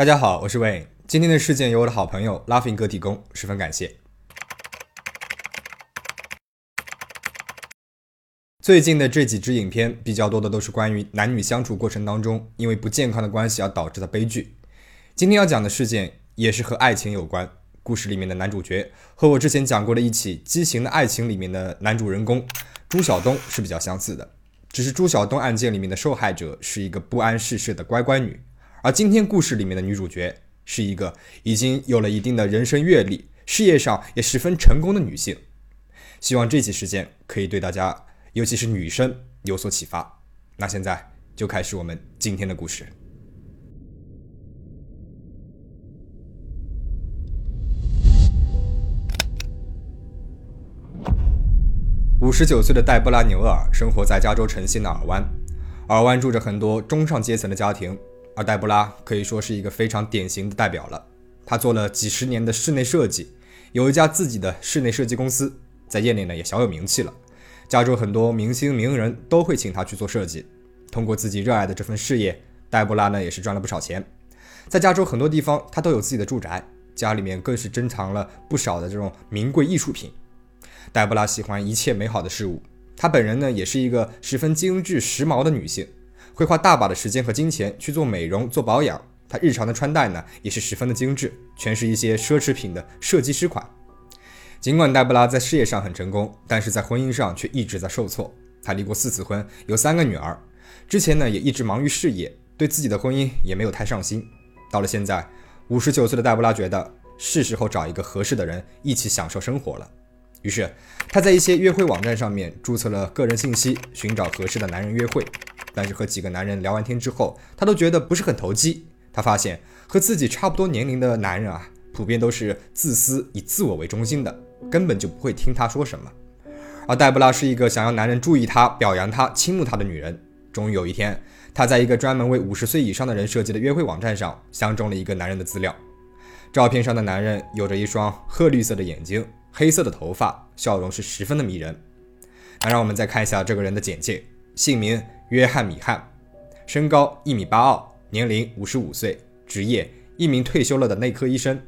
大家好，我是 Wayne。今天的事件由我的好朋友 Laughing 哥提供，十分感谢。最近的这几支影片比较多的都是关于男女相处过程当中因为不健康的关系而导致的悲剧。今天要讲的事件也是和爱情有关。故事里面的男主角和我之前讲过的一起畸形的爱情里面的男主人公朱晓东是比较相似的，只是朱晓东案件里面的受害者是一个不谙世事的乖乖女。而今天故事里面的女主角是一个已经有了一定的人生阅历、事业上也十分成功的女性。希望这起事件可以对大家，尤其是女生有所启发。那现在就开始我们今天的故事。五十九岁的黛布拉·纽尔生活在加州城西的尔湾，尔湾住着很多中上阶层的家庭。而黛布拉可以说是一个非常典型的代表了。她做了几十年的室内设计，有一家自己的室内设计公司，在业内呢也小有名气了。加州很多明星名人都会请她去做设计。通过自己热爱的这份事业，黛布拉呢也是赚了不少钱。在加州很多地方，她都有自己的住宅，家里面更是珍藏了不少的这种名贵艺术品。黛布拉喜欢一切美好的事物，她本人呢也是一个十分精致时髦的女性。会花大把的时间和金钱去做美容、做保养。她日常的穿戴呢，也是十分的精致，全是一些奢侈品的设计师款。尽管黛布拉在事业上很成功，但是在婚姻上却一直在受挫。她离过四次婚，有三个女儿。之前呢，也一直忙于事业，对自己的婚姻也没有太上心。到了现在，五十九岁的黛布拉觉得是时候找一个合适的人一起享受生活了。于是，她在一些约会网站上面注册了个人信息，寻找合适的男人约会。但是和几个男人聊完天之后，她都觉得不是很投机。她发现和自己差不多年龄的男人啊，普遍都是自私、以自我为中心的，根本就不会听她说什么。而黛布拉是一个想要男人注意她、表扬她、倾慕她的女人。终于有一天，她在一个专门为五十岁以上的人设计的约会网站上相中了一个男人的资料。照片上的男人有着一双褐绿色的眼睛、黑色的头发，笑容是十分的迷人。那让我们再看一下这个人的简介：姓名。约翰·米汉，身高一米八二，年龄五十五岁，职业一名退休了的内科医生。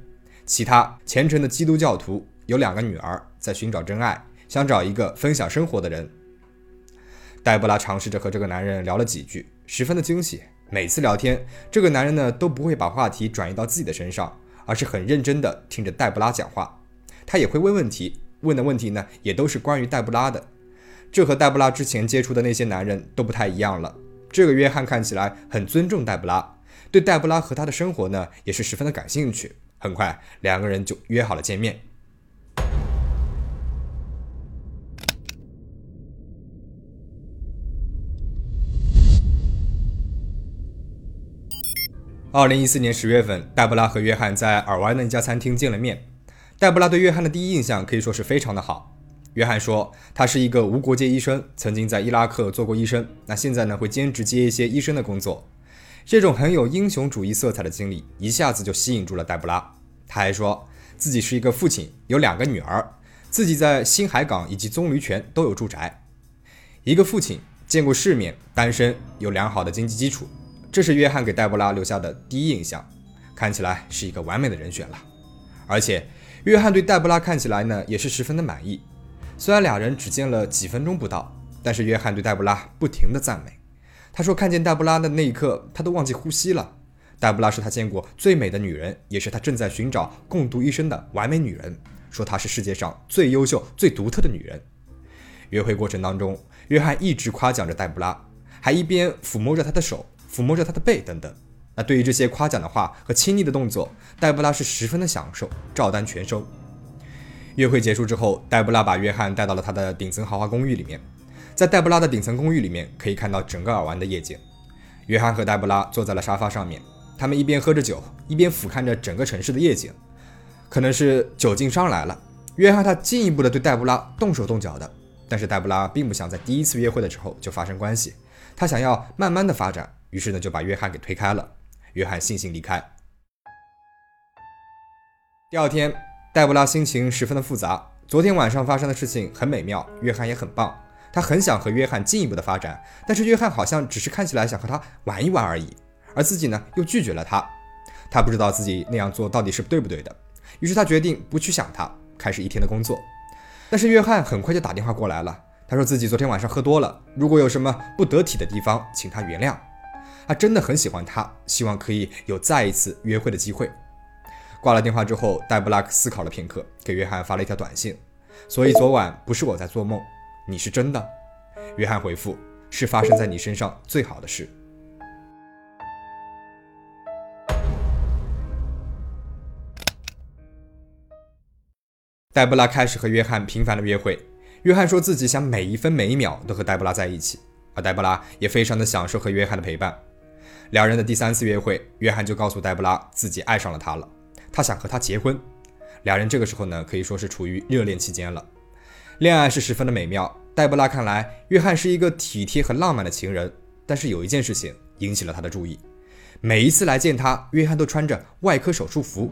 其他虔诚的基督教徒，有两个女儿，在寻找真爱，想找一个分享生活的人。黛布拉尝试着和这个男人聊了几句，十分的惊喜。每次聊天，这个男人呢都不会把话题转移到自己的身上，而是很认真地听着黛布拉讲话。他也会问问题，问的问题呢也都是关于黛布拉的。这和黛布拉之前接触的那些男人都不太一样了。这个约翰看起来很尊重黛布拉，对黛布拉和她的生活呢也是十分的感兴趣。很快，两个人就约好了见面。二零一四年十月份，黛布拉和约翰在尔湾的一家餐厅见了面。黛布拉对约翰的第一印象可以说是非常的好。约翰说，他是一个无国界医生，曾经在伊拉克做过医生。那现在呢，会兼职接一些医生的工作。这种很有英雄主义色彩的经历，一下子就吸引住了黛布拉。他还说自己是一个父亲，有两个女儿，自己在新海港以及棕榈泉都有住宅。一个父亲，见过世面，单身，有良好的经济基础，这是约翰给黛布拉留下的第一印象。看起来是一个完美的人选了。而且，约翰对黛布拉看起来呢，也是十分的满意。虽然俩人只见了几分钟不到，但是约翰对黛布拉不停的赞美。他说看见黛布拉的那一刻，他都忘记呼吸了。黛布拉是他见过最美的女人，也是他正在寻找共度一生的完美女人。说她是世界上最优秀、最独特的女人。约会过程当中，约翰一直夸奖着黛布拉，还一边抚摸着她的手，抚摸着她的背等等。那对于这些夸奖的话和亲昵的动作，黛布拉是十分的享受，照单全收。约会结束之后，黛布拉把约翰带到了他的顶层豪华公寓里面。在黛布拉的顶层公寓里面，可以看到整个尔湾的夜景。约翰和黛布拉坐在了沙发上面，他们一边喝着酒，一边俯瞰着整个城市的夜景。可能是酒劲上来了，约翰他进一步的对黛布拉动手动脚的。但是黛布拉并不想在第一次约会的时候就发生关系，他想要慢慢的发展，于是呢就把约翰给推开了。约翰悻悻离开。第二天。黛布拉心情十分的复杂。昨天晚上发生的事情很美妙，约翰也很棒，他很想和约翰进一步的发展，但是约翰好像只是看起来想和他玩一玩而已，而自己呢又拒绝了他。他不知道自己那样做到底是对不对的，于是他决定不去想他，开始一天的工作。但是约翰很快就打电话过来了，他说自己昨天晚上喝多了，如果有什么不得体的地方，请他原谅。他真的很喜欢他，希望可以有再一次约会的机会。挂了电话之后，戴布拉思考了片刻，给约翰发了一条短信。所以昨晚不是我在做梦，你是真的。约翰回复：是发生在你身上最好的事。黛布拉开始和约翰频繁的约会。约翰说自己想每一分每一秒都和黛布拉在一起，而黛布拉也非常的享受和约翰的陪伴。两人的第三次约会，约翰就告诉黛布拉自己爱上了她了，他想和她结婚。两人这个时候呢，可以说是处于热恋期间了，恋爱是十分的美妙。黛布拉看来，约翰是一个体贴和浪漫的情人，但是有一件事情引起了他的注意：每一次来见他，约翰都穿着外科手术服。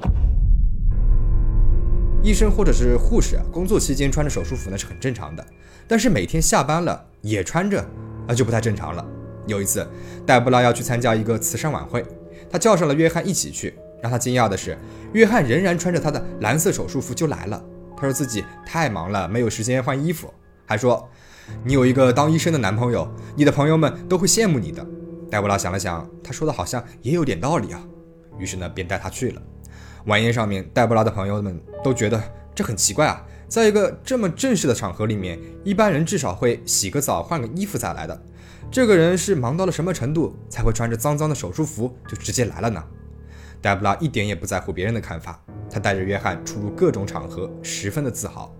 医生或者是护士工作期间穿着手术服那是很正常的，但是每天下班了也穿着，那就不太正常了。有一次，黛布拉要去参加一个慈善晚会，她叫上了约翰一起去。让他惊讶的是，约翰仍然穿着他的蓝色手术服就来了。他说自己太忙了，没有时间换衣服，还说：“你有一个当医生的男朋友，你的朋友们都会羡慕你的。”黛布拉想了想，他说的好像也有点道理啊，于是呢便带他去了。晚宴上面，黛布拉的朋友们都觉得这很奇怪啊，在一个这么正式的场合里面，一般人至少会洗个澡、换个衣服再来的。这个人是忙到了什么程度，才会穿着脏脏的手术服就直接来了呢？黛布拉一点也不在乎别人的看法，他带着约翰出入各种场合，十分的自豪。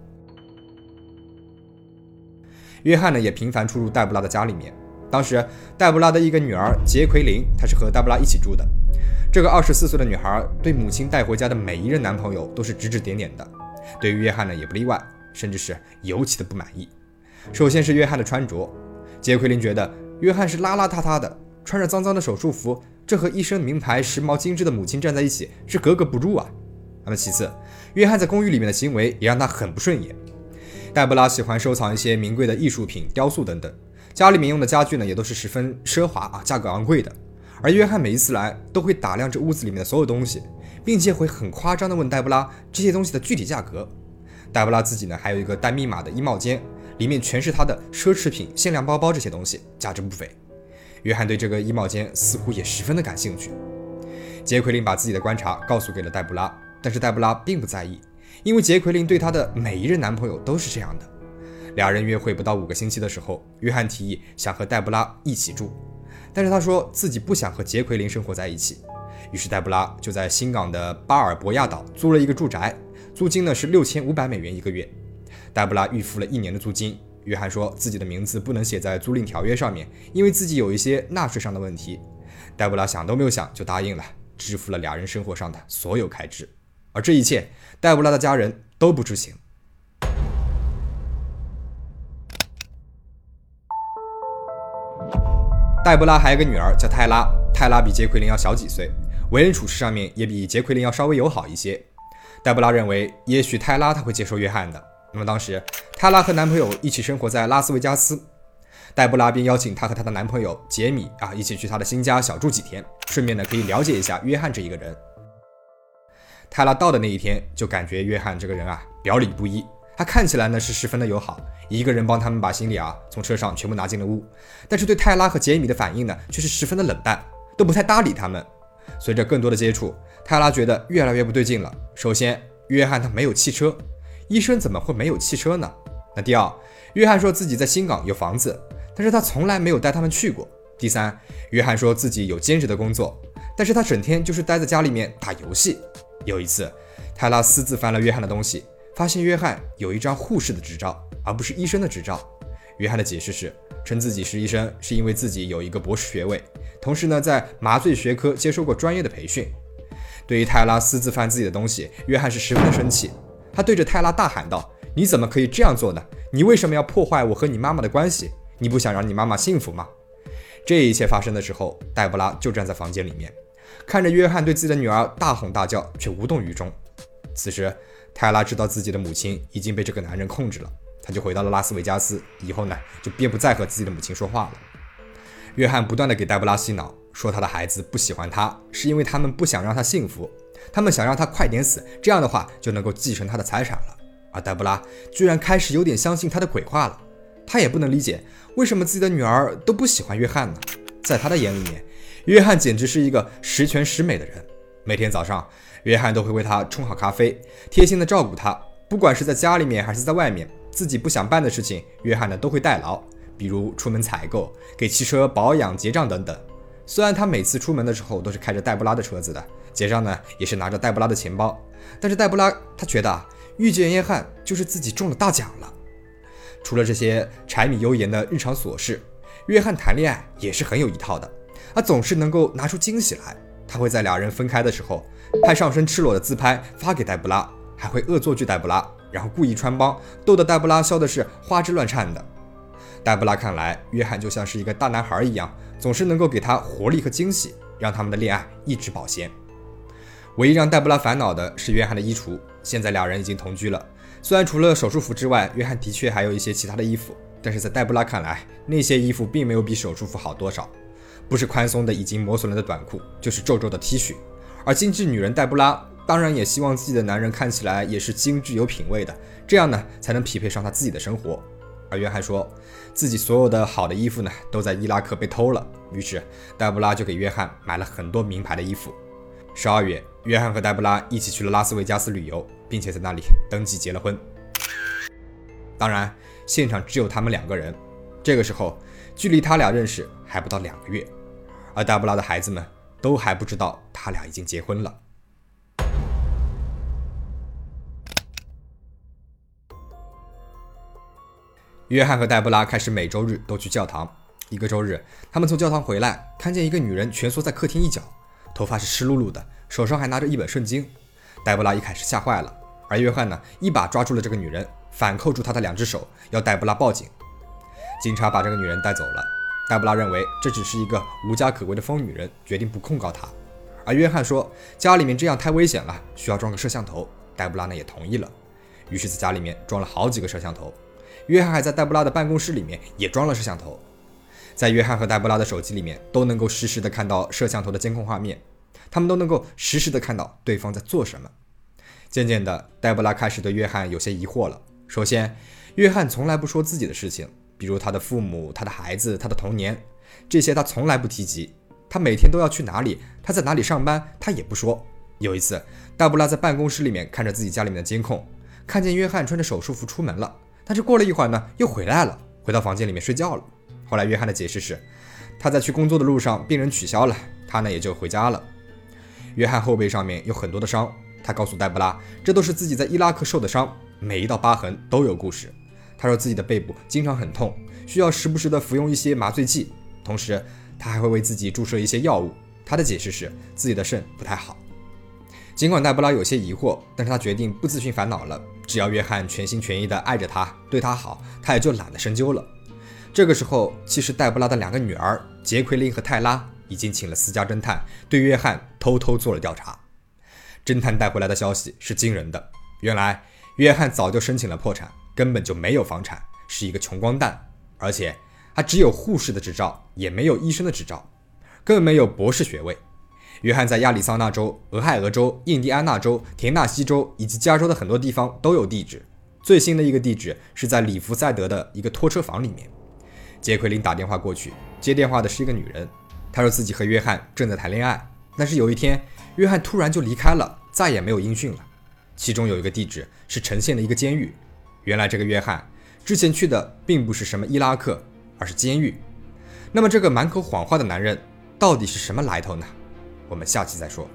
约翰呢，也频繁出入黛布拉的家里面。当时，黛布拉的一个女儿杰奎琳，她是和黛布拉一起住的。这个二十四岁的女孩对母亲带回家的每一任男朋友都是指指点点的，对于约翰呢也不例外，甚至是尤其的不满意。首先是约翰的穿着，杰奎琳觉得约翰是邋邋遢遢的，穿着脏脏的手术服，这和一身名牌、时髦精致的母亲站在一起是格格不入啊。那么其次，约翰在公寓里面的行为也让他很不顺眼。黛布拉喜欢收藏一些名贵的艺术品、雕塑等等，家里面用的家具呢也都是十分奢华啊，价格昂贵的。而约翰每一次来都会打量这屋子里面的所有东西，并且会很夸张地问黛布拉这些东西的具体价格。黛布拉自己呢还有一个带密码的衣帽间，里面全是他的奢侈品、限量包包这些东西，价值不菲。约翰对这个衣帽间似乎也十分的感兴趣。杰奎琳把自己的观察告诉给了黛布拉，但是黛布拉并不在意，因为杰奎琳对她的每一任男朋友都是这样的。俩人约会不到五个星期的时候，约翰提议想和黛布拉一起住。但是他说自己不想和杰奎琳生活在一起，于是黛布拉就在新港的巴尔博亚岛租了一个住宅，租金呢是六千五百美元一个月。黛布拉预付了一年的租金。约翰说自己的名字不能写在租赁条约上面，因为自己有一些纳税上的问题。黛布拉想都没有想就答应了，支付了俩人生活上的所有开支。而这一切，黛布拉的家人都不知情。黛布拉还有个女儿叫泰拉，泰拉比杰奎琳要小几岁，为人处事上面也比杰奎琳要稍微友好一些。黛布拉认为，也许泰拉她会接受约翰的。那么当时，泰拉和男朋友一起生活在拉斯维加斯，黛布拉便邀请她和她的男朋友杰米啊一起去她的新家小住几天，顺便呢可以了解一下约翰这一个人。泰拉到的那一天，就感觉约翰这个人啊表里不一。他看起来呢是十分的友好，一个人帮他们把行李啊从车上全部拿进了屋，但是对泰拉和杰米的反应呢却是十分的冷淡，都不太搭理他们。随着更多的接触，泰拉觉得越来越不对劲了。首先，约翰他没有汽车，医生怎么会没有汽车呢？那第二，约翰说自己在新港有房子，但是他从来没有带他们去过。第三，约翰说自己有兼职的工作，但是他整天就是待在家里面打游戏。有一次，泰拉私自翻了约翰的东西。发现约翰有一张护士的执照，而不是医生的执照。约翰的解释是，称自己是医生是因为自己有一个博士学位，同时呢在麻醉学科接受过专业的培训。对于泰拉私自翻自己的东西，约翰是十分的生气。他对着泰拉大喊道：“你怎么可以这样做呢？你为什么要破坏我和你妈妈的关系？你不想让你妈妈幸福吗？”这一切发生的时候，黛布拉就站在房间里面，看着约翰对自己的女儿大吼大叫，却无动于衷。此时。泰拉知道自己的母亲已经被这个男人控制了，他就回到了拉斯维加斯。以后呢，就便不再和自己的母亲说话了。约翰不断的给黛布拉洗脑，说他的孩子不喜欢他，是因为他们不想让他幸福，他们想让他快点死，这样的话就能够继承他的财产了。而黛布拉居然开始有点相信他的鬼话了。他也不能理解为什么自己的女儿都不喜欢约翰呢？在他的眼里面，约翰简直是一个十全十美的人。每天早上，约翰都会为他冲好咖啡，贴心的照顾他，不管是在家里面还是在外面，自己不想办的事情，约翰呢都会代劳，比如出门采购、给汽车保养、结账等等。虽然他每次出门的时候都是开着黛布拉的车子的，结账呢也是拿着黛布拉的钱包，但是黛布拉他觉得啊，遇见约翰就是自己中了大奖了。除了这些柴米油盐的日常琐事，约翰谈恋爱也是很有一套的。他总是能够拿出惊喜来。他会在俩人分开的时候拍上身赤裸的自拍发给黛布拉，还会恶作剧黛布拉，然后故意穿帮，逗得黛布拉笑的是花枝乱颤的。黛布拉看来，约翰就像是一个大男孩一样，总是能够给她活力和惊喜，让他们的恋爱一直保鲜。唯一让黛布拉烦恼的是约翰的衣橱。现在俩人已经同居了。虽然除了手术服之外，约翰的确还有一些其他的衣服，但是在黛布拉看来，那些衣服并没有比手术服好多少。不是宽松的已经磨损了的短裤，就是皱皱的 T 恤。而精致女人黛布拉当然也希望自己的男人看起来也是精致有品位的，这样呢才能匹配上她自己的生活。而约翰说自己所有的好的衣服呢都在伊拉克被偷了，于是黛布拉就给约翰买了很多名牌的衣服。十二月，约翰和黛布拉一起去了拉斯维加斯旅游，并且在那里登记结了婚。当然，现场只有他们两个人。这个时候，距离他俩认识还不到两个月，而黛布拉的孩子们都还不知道他俩已经结婚了。约翰和黛布拉开始每周日都去教堂。一个周日，他们从教堂回来，看见一个女人蜷缩在客厅一角。头发是湿漉漉的，手上还拿着一本圣经。黛布拉一开始吓坏了，而约翰呢，一把抓住了这个女人，反扣住她的两只手，要黛布拉报警。警察把这个女人带走了。黛布拉认为这只是一个无家可归的疯女人，决定不控告她。而约翰说家里面这样太危险了，需要装个摄像头。黛布拉呢也同意了，于是在家里面装了好几个摄像头。约翰还在黛布拉的办公室里面也装了摄像头。在约翰和黛布拉的手机里面都能够实时的看到摄像头的监控画面，他们都能够实时的看到对方在做什么。渐渐的，黛布拉开始对约翰有些疑惑了。首先，约翰从来不说自己的事情，比如他的父母、他的孩子、他的童年，这些他从来不提及。他每天都要去哪里，他在哪里上班，他也不说。有一次，黛布拉在办公室里面看着自己家里面的监控，看见约翰穿着手术服出门了，但是过了一会儿呢，又回来了，回到房间里面睡觉了。后来，约翰的解释是，他在去工作的路上，病人取消了，他呢也就回家了。约翰后背上面有很多的伤，他告诉黛布拉，这都是自己在伊拉克受的伤，每一道疤痕都有故事。他说自己的背部经常很痛，需要时不时的服用一些麻醉剂，同时他还会为自己注射一些药物。他的解释是自己的肾不太好。尽管黛布拉有些疑惑，但是他决定不自寻烦恼了，只要约翰全心全意的爱着他，对他好，他也就懒得深究了。这个时候，其实黛布拉的两个女儿杰奎琳和泰拉已经请了私家侦探，对约翰偷偷做了调查。侦探带回来的消息是惊人的：原来约翰早就申请了破产，根本就没有房产，是一个穷光蛋，而且他只有护士的执照，也没有医生的执照，更没有博士学位。约翰在亚利桑那州、俄亥俄州、印第安纳州、田纳西州以及加州的很多地方都有地址。最新的一个地址是在里弗赛德的一个拖车房里面。杰奎琳打电话过去，接电话的是一个女人。他说自己和约翰正在谈恋爱，但是有一天，约翰突然就离开了，再也没有音讯了。其中有一个地址是呈现的一个监狱。原来这个约翰之前去的并不是什么伊拉克，而是监狱。那么这个满口谎话的男人到底是什么来头呢？我们下期再说。